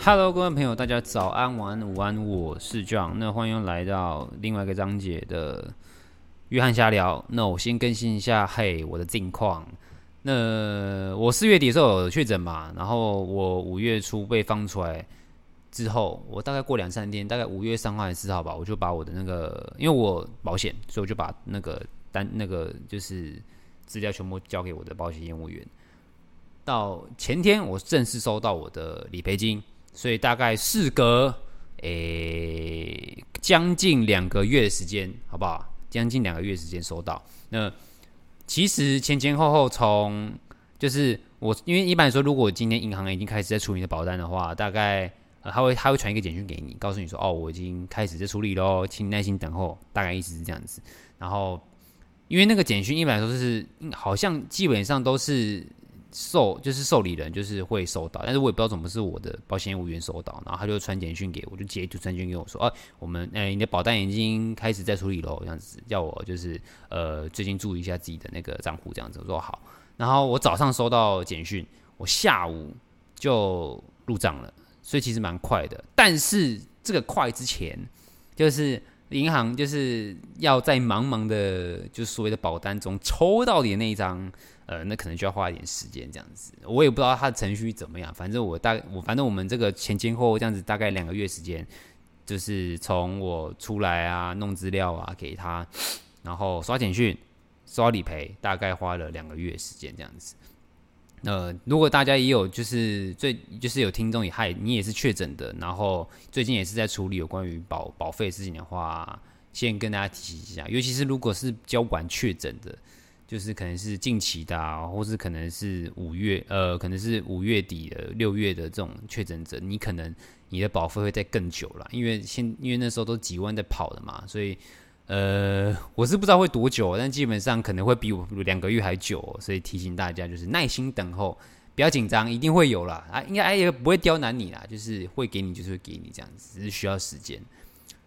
Hello，各位朋友，大家早安、晚安、午安，我是 John。那欢迎来到另外一个章节的约翰瞎聊。那我先更新一下，嘿，我的近况。那我四月底的时候有确诊嘛，然后我五月初被放出来之后，我大概过两三天，大概五月三号还是四号吧，我就把我的那个，因为我保险，所以我就把那个单那个就是资料全部交给我的保险业务员。到前天，我正式收到我的理赔金。所以大概事隔诶将近两个月的时间，好不好？将近两个月时间收到。那其实前前后后从就是我，因为一般来说，如果今天银行已经开始在处理你的保单的话，大概呃他会他会传一个简讯给你，告诉你说哦，我已经开始在处理喽，请你耐心等候。大概意思是这样子。然后因为那个简讯一般来说是好像基本上都是。受就是受理人就是会收到，但是我也不知道怎么是我的保险业务员收到，然后他就传简讯给我，就接就传讯给我说，啊，我们哎、欸，你的保单已经开始在处理了，这样子叫我就是呃最近注意一下自己的那个账户这样子，我说好，然后我早上收到简讯，我下午就入账了，所以其实蛮快的，但是这个快之前就是银行就是要在茫茫的就是所谓的保单中抽到你的那一张。呃，那可能就要花一点时间这样子，我也不知道他的程序怎么样。反正我大我反正我们这个前前后后这样子大概两个月时间，就是从我出来啊弄资料啊给他，然后刷简讯、刷理赔，大概花了两个月时间这样子。呃，如果大家也有就是最就是有听众也害你也是确诊的，然后最近也是在处理有关于保保费事情的话，先跟大家提醒一下，尤其是如果是交管确诊的。就是可能是近期的啊，或是可能是五月，呃，可能是五月底的、六月的这种确诊者，你可能你的保费会再更久了，因为现因为那时候都几万在跑的嘛，所以呃，我是不知道会多久，但基本上可能会比我两个月还久，所以提醒大家就是耐心等候，不要紧张，一定会有啦啊，应该也不会刁难你啦，就是会给你就是会给你这样子，只是需要时间。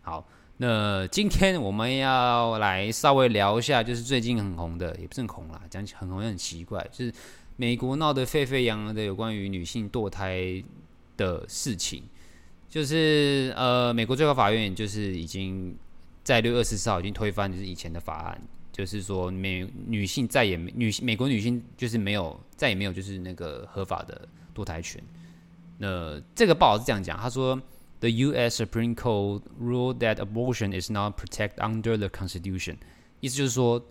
好。那今天我们要来稍微聊一下，就是最近很红的，也不是很红啦，讲起很红也很奇怪，就是美国闹得沸沸扬扬的有关于女性堕胎的事情，就是呃，美国最高法院就是已经在六月二十四号已经推翻就是以前的法案，就是说美女性再也没女美国女性就是没有再也没有就是那个合法的堕胎权。那这个报道是这样讲，他说。The U.S. Supreme Court ruled that abortion is not protected under the Constitution。意思就是说，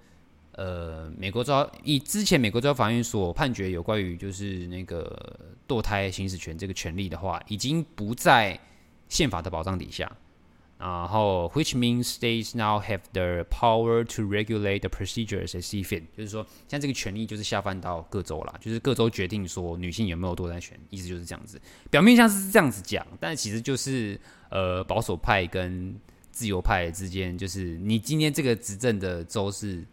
呃，美国招以之前美国招法院所判决有关于就是那个堕胎行使权这个权利的话，已经不在宪法的保障底下。然后，which means states now have the power to regulate the procedures as see fit，就是说，像这个权利就是下放到各州啦，就是各州决定说女性有没有堕胎权，意思就是这样子。表面上是这样子讲，但其实就是呃保守派跟自由派之间，就是你今天这个执政的州是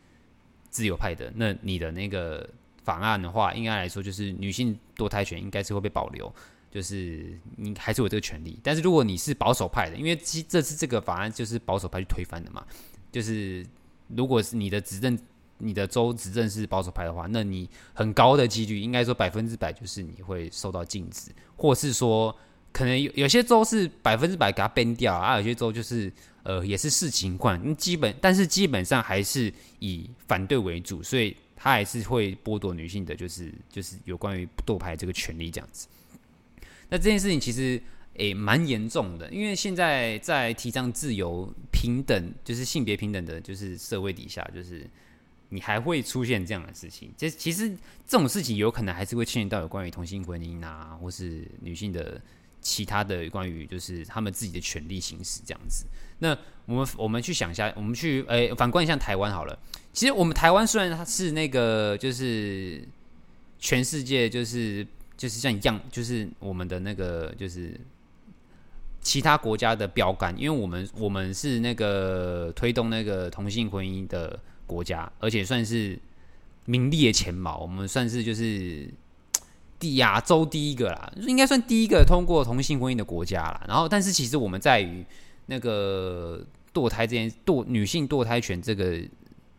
自由派的，那你的那个法案的话，应该来说就是女性堕胎权应该是会被保留。就是你还是有这个权利，但是如果你是保守派的，因为这这次这个法案就是保守派去推翻的嘛，就是如果是你的执政，你的州执政是保守派的话，那你很高的几率，应该说百分之百就是你会受到禁止，或是说可能有有些州是百分之百给它编掉啊，有些州就是呃也是视情况，基本但是基本上还是以反对为主，所以他还是会剥夺女性的，就是就是有关于堕胎这个权利这样子。那这件事情其实诶蛮严重的，因为现在在提倡自由平等，就是性别平等的，就是社会底下，就是你还会出现这样的事情。这其实这种事情有可能还是会牵连到有关于同性婚姻啊，或是女性的其他的关于就是他们自己的权利行使这样子。那我们我们去想一下，我们去诶反观一下台湾好了。其实我们台湾虽然它是那个就是全世界就是。就是像一样，就是我们的那个，就是其他国家的标杆，因为我们我们是那个推动那个同性婚姻的国家，而且算是名列前茅，我们算是就是第亚洲第一个啦，应该算第一个通过同性婚姻的国家啦。然后，但是其实我们在于那个堕胎这件堕女性堕胎权这个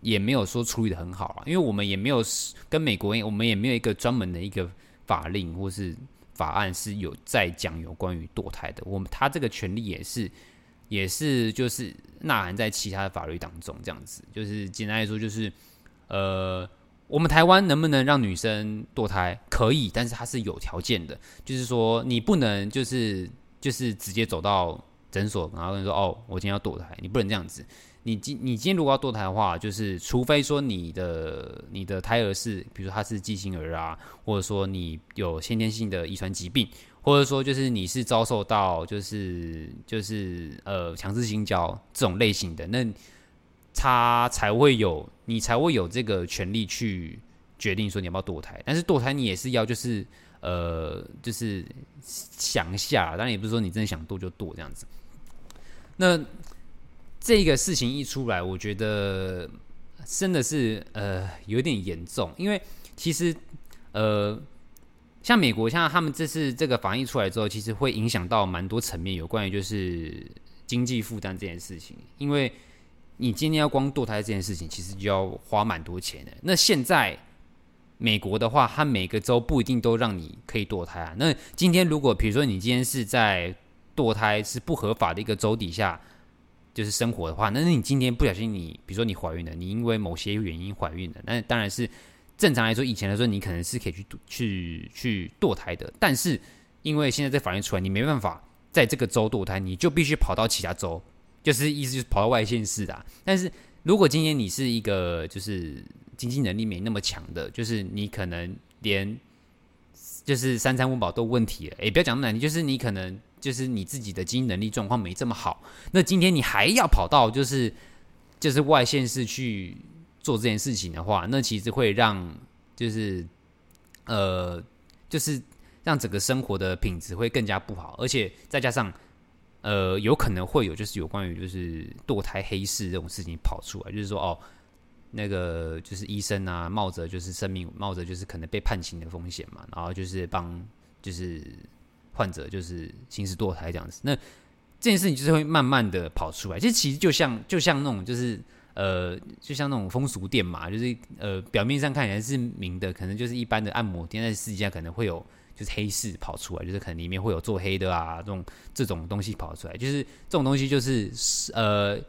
也没有说处理的很好啊，因为我们也没有跟美国，我们也没有一个专门的一个。法令或是法案是有在讲有关于堕胎的，我们他这个权利也是也是就是呐喊在其他的法律当中，这样子就是简单来说就是呃，我们台湾能不能让女生堕胎？可以，但是它是有条件的，就是说你不能就是就是直接走到诊所，然后跟你说哦，我今天要堕胎，你不能这样子。你今你今天如果要堕胎的话，就是除非说你的你的胎儿是，比如说他是畸形儿啊，或者说你有先天性的遗传疾病，或者说就是你是遭受到就是就是呃强制性交这种类型的，那他才会有你才会有这个权利去决定说你要不要堕胎。但是堕胎你也是要就是呃就是想一下，当然也不是说你真的想堕就堕这样子。那。这个事情一出来，我觉得真的是呃有点严重，因为其实呃像美国，像他们这次这个防疫出来之后，其实会影响到蛮多层面，有关于就是经济负担这件事情。因为你今天要光堕胎这件事情，其实就要花蛮多钱的。那现在美国的话，它每个州不一定都让你可以堕胎啊。那今天如果比如说你今天是在堕胎是不合法的一个州底下。就是生活的话，那是你今天不小心你，比如说你怀孕了，你因为某些原因怀孕了，那当然是正常来说，以前来说你可能是可以去去去堕胎的，但是因为现在这法律出来，你没办法在这个州堕胎，你就必须跑到其他州，就是意思就是跑到外县市的。但是如果今天你是一个就是经济能力没那么强的，就是你可能连就是三餐温饱都问题了，诶，不要讲那么难听，就是你可能。就是你自己的经营能力状况没这么好，那今天你还要跑到就是就是外县市去做这件事情的话，那其实会让就是呃就是让整个生活的品质会更加不好，而且再加上呃有可能会有就是有关于就是堕胎黑市这种事情跑出来，就是说哦那个就是医生啊冒着就是生命冒着就是可能被判刑的风险嘛，然后就是帮就是。患者就是行尸堕胎这样子，那这件事情就是会慢慢的跑出来。其实其实就像就像那种就是呃，就像那种风俗店嘛，就是呃表面上看起来是明的，可能就是一般的按摩店，但是实际上可能会有就是黑市跑出来，就是可能里面会有做黑的啊这种这种东西跑出来，就是这种东西就是呃。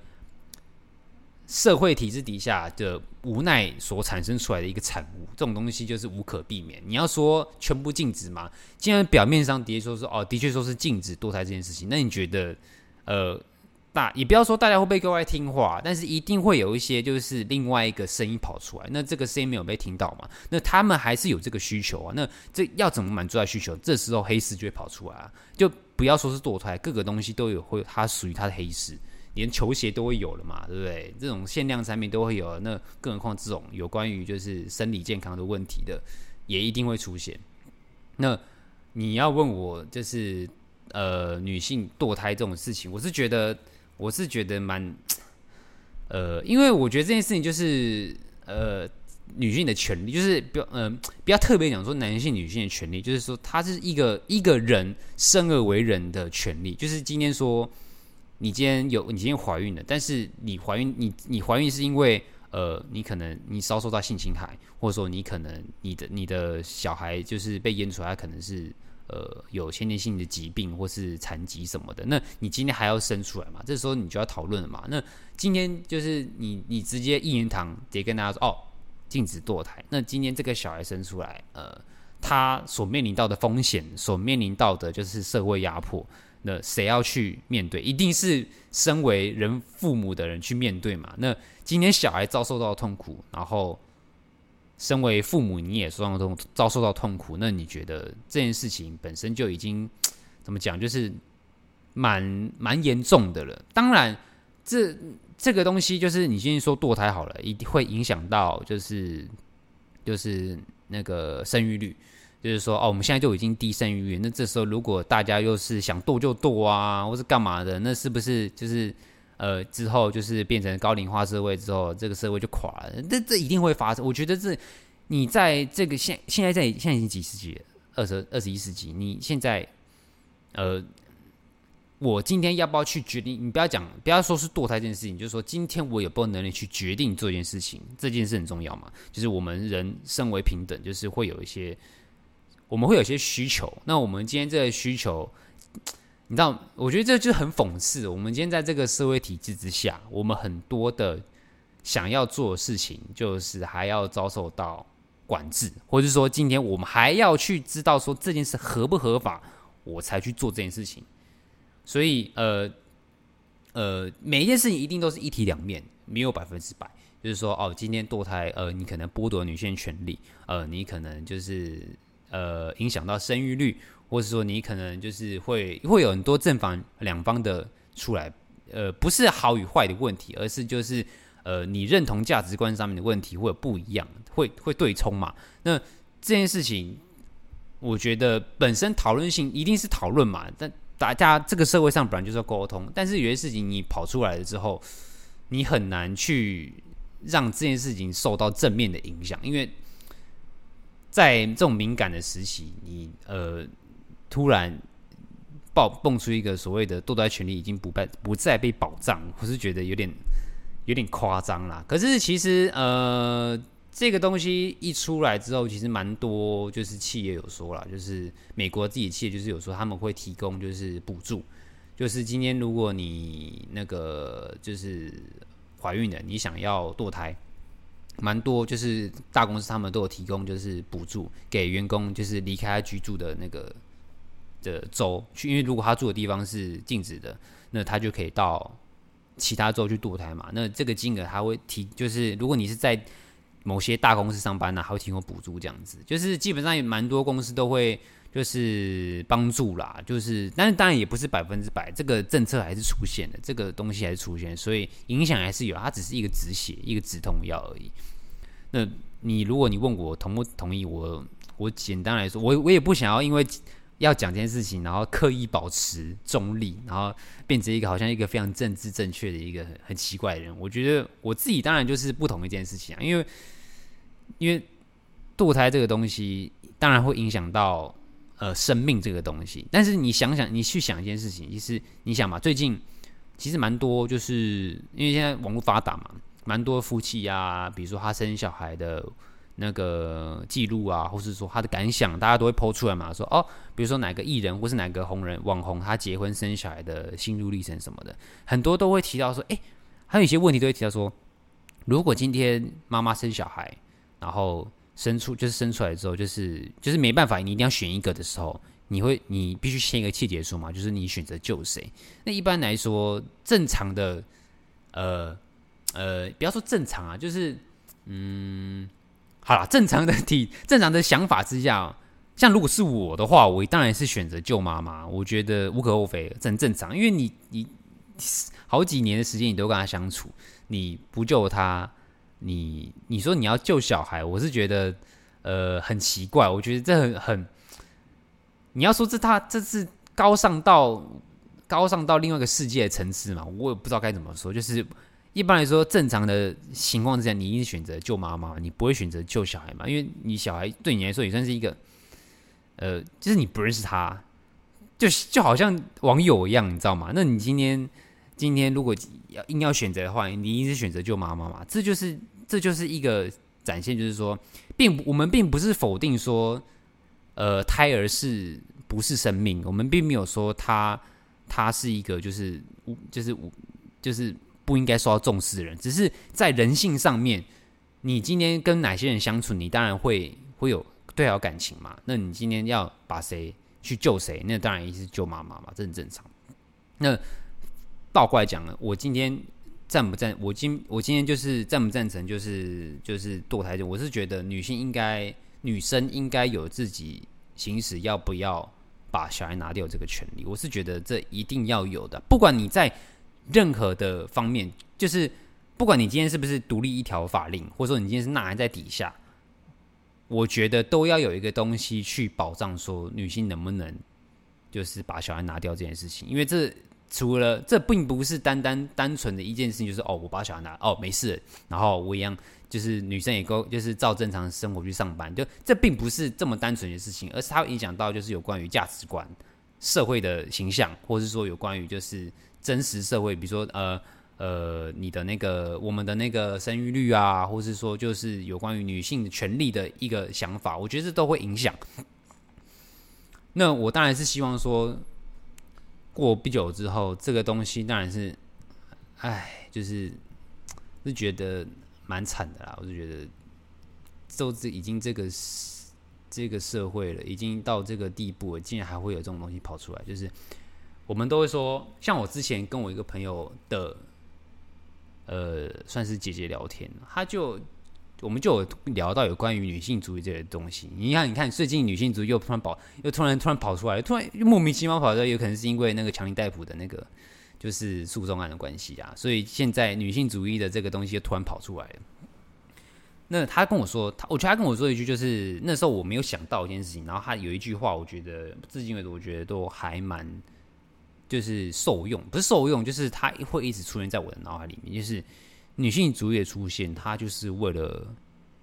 社会体制底下的无奈所产生出来的一个产物，这种东西就是无可避免。你要说全部禁止吗？既然表面上的确说是哦，的确说是禁止堕胎这件事情，那你觉得，呃，大也不要说大家会不会格外听话，但是一定会有一些就是另外一个声音跑出来。那这个声音没有被听到嘛？那他们还是有这个需求啊。那这要怎么满足他需求？这时候黑市就会跑出来啊。就不要说是堕胎，各个东西都有会有它属于它的黑市。连球鞋都会有了嘛，对不对？这种限量产品都会有，那更何况这种有关于就是生理健康的问题的，也一定会出现。那你要问我，就是呃，女性堕胎这种事情，我是觉得，我是觉得蛮呃，因为我觉得这件事情就是呃，女性的权利，就是比较呃，比较特别讲说男性、女性的权利，就是说，它是一个一个人生而为人的权利，就是今天说。你今天有，你今天怀孕了，但是你怀孕，你你怀孕是因为，呃，你可能你遭受到性侵害，或者说你可能你的你的小孩就是被验出来，可能是呃有先天性的疾病或是残疾什么的，那你今天还要生出来嘛？这时候你就要讨论了嘛？那今天就是你你直接一言堂直接跟大家说哦，禁止堕胎。那今天这个小孩生出来，呃，他所面临到的风险，所面临到的就是社会压迫。那谁要去面对？一定是身为人父母的人去面对嘛？那今天小孩遭受到痛苦，然后身为父母你也受到痛遭受到痛苦，那你觉得这件事情本身就已经怎么讲？就是蛮蛮严重的了。当然，这这个东西就是你今天说堕胎好了，一定会影响到就是就是那个生育率。就是说，哦，我们现在就已经低生育率，那这时候如果大家又是想堕就堕啊，或是干嘛的，那是不是就是呃之后就是变成高龄化社会之后，这个社会就垮了？这这一定会发生。我觉得这你在这个现现在在现在已经几世纪了，二十二十一世纪，你现在呃，我今天要不要去决定？你不要讲，不要说是堕胎这件事情，就是说今天我有没有能力去决定这件事情？这件事很重要嘛？就是我们人身为平等，就是会有一些。我们会有些需求。那我们今天这个需求，你知道，我觉得这就很讽刺。我们今天在这个社会体制之下，我们很多的想要做的事情，就是还要遭受到管制，或者是说，今天我们还要去知道说这件事合不合法，我才去做这件事情。所以，呃，呃，每一件事情一定都是一体两面，没有百分之百。就是说，哦，今天堕胎，呃，你可能剥夺女性权利，呃，你可能就是呃影响到生育率，或者说你可能就是会会有很多正反两方的出来，呃，不是好与坏的问题，而是就是呃你认同价值观上面的问题会有不一样，会会对冲嘛。那这件事情，我觉得本身讨论性一定是讨论嘛，但大家这个社会上本来就是要沟通，但是有些事情你跑出来了之后，你很难去。让这件事情受到正面的影响，因为在这种敏感的时期，你呃突然爆蹦出一个所谓的堕胎权利已经不被不再被保障，我是觉得有点有点夸张啦。可是其实呃这个东西一出来之后，其实蛮多就是企业有说啦，就是美国自己企业就是有说他们会提供就是补助，就是今天如果你那个就是。怀孕的，你想要堕胎，蛮多就是大公司他们都有提供，就是补助给员工，就是离开他居住的那个的州去，因为如果他住的地方是禁止的，那他就可以到其他州去堕胎嘛。那这个金额他会提，就是如果你是在某些大公司上班呢，还会提供补助这样子，就是基本上也蛮多公司都会。就是帮助啦，就是，但是当然也不是百分之百，这个政策还是出现的，这个东西还是出现，所以影响还是有，它只是一个止血，一个止痛药而已。那你如果你问我同不同意，我我简单来说，我我也不想要因为要讲这件事情，然后刻意保持中立，然后变成一个好像一个非常政治正确的一个很很奇怪的人。我觉得我自己当然就是不同一件事情啊，因为因为堕胎这个东西当然会影响到。呃，生命这个东西，但是你想想，你去想一件事情，其实你想嘛，最近其实蛮多，就是因为现在网络发达嘛，蛮多夫妻啊，比如说他生小孩的那个记录啊，或是说他的感想，大家都会抛出来嘛，说哦，比如说哪个艺人或是哪个红人网红，他结婚生小孩的心路历程什么的，很多都会提到说，哎，还有一些问题都会提到说，如果今天妈妈生小孩，然后。生出就是生出来之后，就是就是没办法，你一定要选一个的时候，你会你必须签一个契结书嘛，就是你选择救谁。那一般来说，正常的，呃呃，不要说正常啊，就是嗯，好啦，正常的体正常的想法之下，像如果是我的话，我当然是选择救妈妈，我觉得无可厚非，这很正常，因为你你好几年的时间你都跟他相处，你不救他。你你说你要救小孩，我是觉得呃很奇怪，我觉得这很很，你要说这他这是高尚到高尚到另外一个世界的层次嘛，我也不知道该怎么说。就是一般来说正常的情况之下，你一定选择救妈妈，你不会选择救小孩嘛，因为你小孩对你来说也算是一个呃，就是你不认识他，就就好像网友一样，你知道吗？那你今天。今天如果要硬要选择的话，你一定是选择救妈妈嘛？这就是这就是一个展现，就是说，并我们并不是否定说，呃，胎儿是不是生命？我们并没有说他他是一个就是就是就是不应该受到重视的人，只是在人性上面，你今天跟哪些人相处，你当然会会有对好感情嘛？那你今天要把谁去救谁？那当然也是救妈妈嘛，这很正常。那。倒过来讲了，我今天赞不赞？我今我今天就是赞不赞成？就是就是堕胎。我是觉得女性应该，女生应该有自己行使要不要把小孩拿掉这个权利。我是觉得这一定要有的。不管你在任何的方面，就是不管你今天是不是独立一条法令，或者说你今天是纳在底下，我觉得都要有一个东西去保障，说女性能不能就是把小孩拿掉这件事情，因为这。除了这，并不是单单单纯的一件事情，就是哦，我把小孩拿哦，没事，然后我一样就是女生也够，就是照正常生活去上班，就这并不是这么单纯的事情，而是它会影响到就是有关于价值观、社会的形象，或是说有关于就是真实社会，比如说呃呃，你的那个我们的那个生育率啊，或是说就是有关于女性权利的一个想法，我觉得这都会影响。那我当然是希望说，过不久之后，这个东西当然是，哎，就是是觉得蛮惨的啦。我就觉得，都这已经这个这个社会了，已经到这个地步了，竟然还会有这种东西跑出来。就是我们都会说，像我之前跟我一个朋友的，呃，算是姐姐聊天，他就。我们就有聊到有关于女性主义这个东西。你看，你看，最近女性主义又突然跑，又突然突然跑出来，突然又莫名其妙跑出来，有可能是因为那个强尼戴普的那个就是诉讼案的关系啊。所以现在女性主义的这个东西又突然跑出来了。那他跟我说，他我觉得他跟我说一句，就是那时候我没有想到一件事情。然后他有一句话，我觉得至今为止，我觉得都还蛮就是受用，不是受用，就是他会一直出现在我的脑海里面，就是。女性主义的出现，它就是为了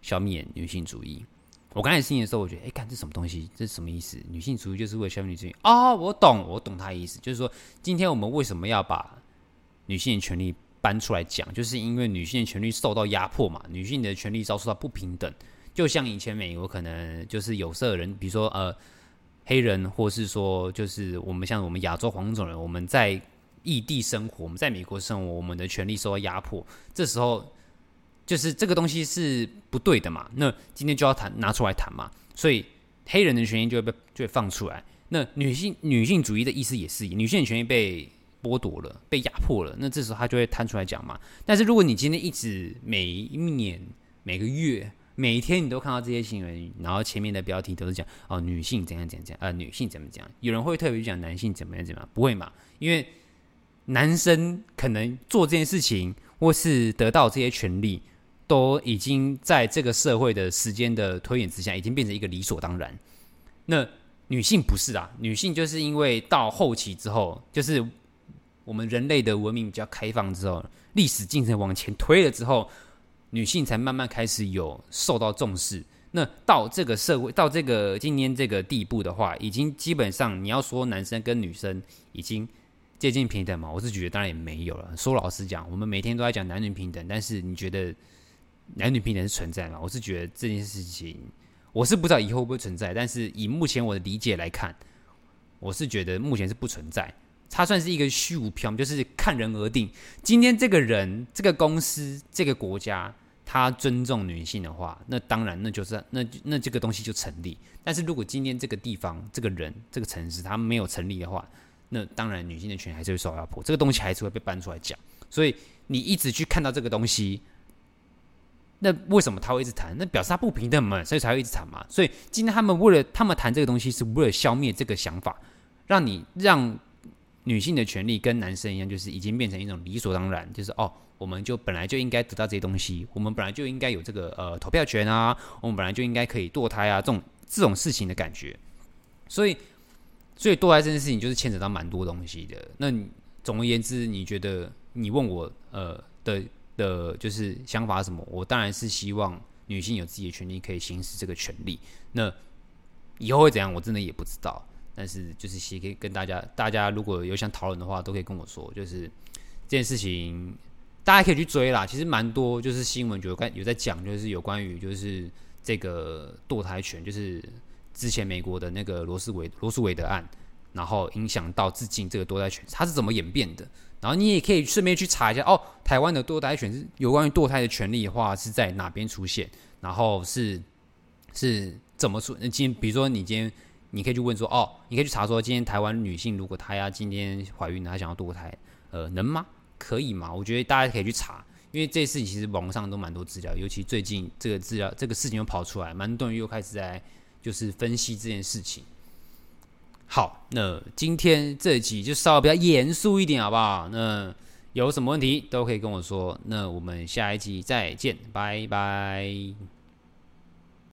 消灭女性主义。我刚才听的时候，我觉得，哎，看这什么东西？这是什么意思？女性主义就是为了消灭女性、哦！我懂，我懂他的意思，就是说，今天我们为什么要把女性的权利搬出来讲？就是因为女性的权利受到压迫嘛，女性的权利遭受到不平等。就像以前美国可能就是有色人，比如说呃黑人，或是说就是我们像我们亚洲黄种人，我们在。异地生活，我们在美国生活，我们的权利受到压迫，这时候就是这个东西是不对的嘛？那今天就要谈，拿出来谈嘛。所以黑人的权益就会被就会放出来。那女性女性主义的意思也是，女性权益被剥夺了，被压迫了。那这时候他就会摊出来讲嘛。但是如果你今天一直每一年、每个月、每一天你都看到这些新闻，然后前面的标题都是讲哦，女性怎样怎样怎样，呃，女性怎么讲？有人会特别讲男性怎么样怎么样？不会嘛？因为男生可能做这件事情，或是得到这些权利，都已经在这个社会的时间的推演之下，已经变成一个理所当然。那女性不是啊，女性就是因为到后期之后，就是我们人类的文明比较开放之后，历史进程往前推了之后，女性才慢慢开始有受到重视。那到这个社会，到这个今天这个地步的话，已经基本上你要说男生跟女生已经。接近平等嘛？我是觉得当然也没有了。说老实讲，我们每天都在讲男女平等，但是你觉得男女平等是存在吗？我是觉得这件事情，我是不知道以后会不会存在。但是以目前我的理解来看，我是觉得目前是不存在。它算是一个虚无缥缈，就是看人而定。今天这个人、这个公司、这个国家，他尊重女性的话，那当然那就是那那这个东西就成立。但是如果今天这个地方、这个人、这个城市，他没有成立的话，那当然，女性的权还是会受压迫，这个东西还是会被搬出来讲。所以你一直去看到这个东西，那为什么他会一直谈？那表示他不平等嘛，所以才会一直谈嘛。所以今天他们为了他们谈这个东西，是为了消灭这个想法，让你让女性的权利跟男生一样，就是已经变成一种理所当然，就是哦，我们就本来就应该得到这些东西，我们本来就应该有这个呃投票权啊，我们本来就应该可以堕胎啊，这种这种事情的感觉，所以。所以堕胎这件事情就是牵扯到蛮多东西的。那总而言之，你觉得你问我呃的的，就是想法什么？我当然是希望女性有自己的权利，可以行使这个权利。那以后会怎样？我真的也不知道。但是就是其实可以跟大家，大家如果有想讨论的话，都可以跟我说。就是这件事情，大家可以去追啦。其实蛮多就是新闻，就有有在讲，就是有关于就是这个堕胎权，就是。之前美国的那个罗斯韦罗斯韦德案，然后影响到至今这个堕胎权，它是怎么演变的？然后你也可以顺便去查一下哦，台湾的堕胎权是有关于堕胎的权利的话是在哪边出现？然后是是怎么出？今天比如说你今天你可以去问说哦，你可以去查说今天台湾女性如果她要今天怀孕，她想要堕胎，呃，能吗？可以吗？我觉得大家可以去查，因为这事情其实网上都蛮多资料，尤其最近这个资料这个事情又跑出来，蛮多人又开始在。就是分析这件事情。好，那今天这集就稍微比较严肃一点，好不好？那有什么问题都可以跟我说。那我们下一集再见，拜拜。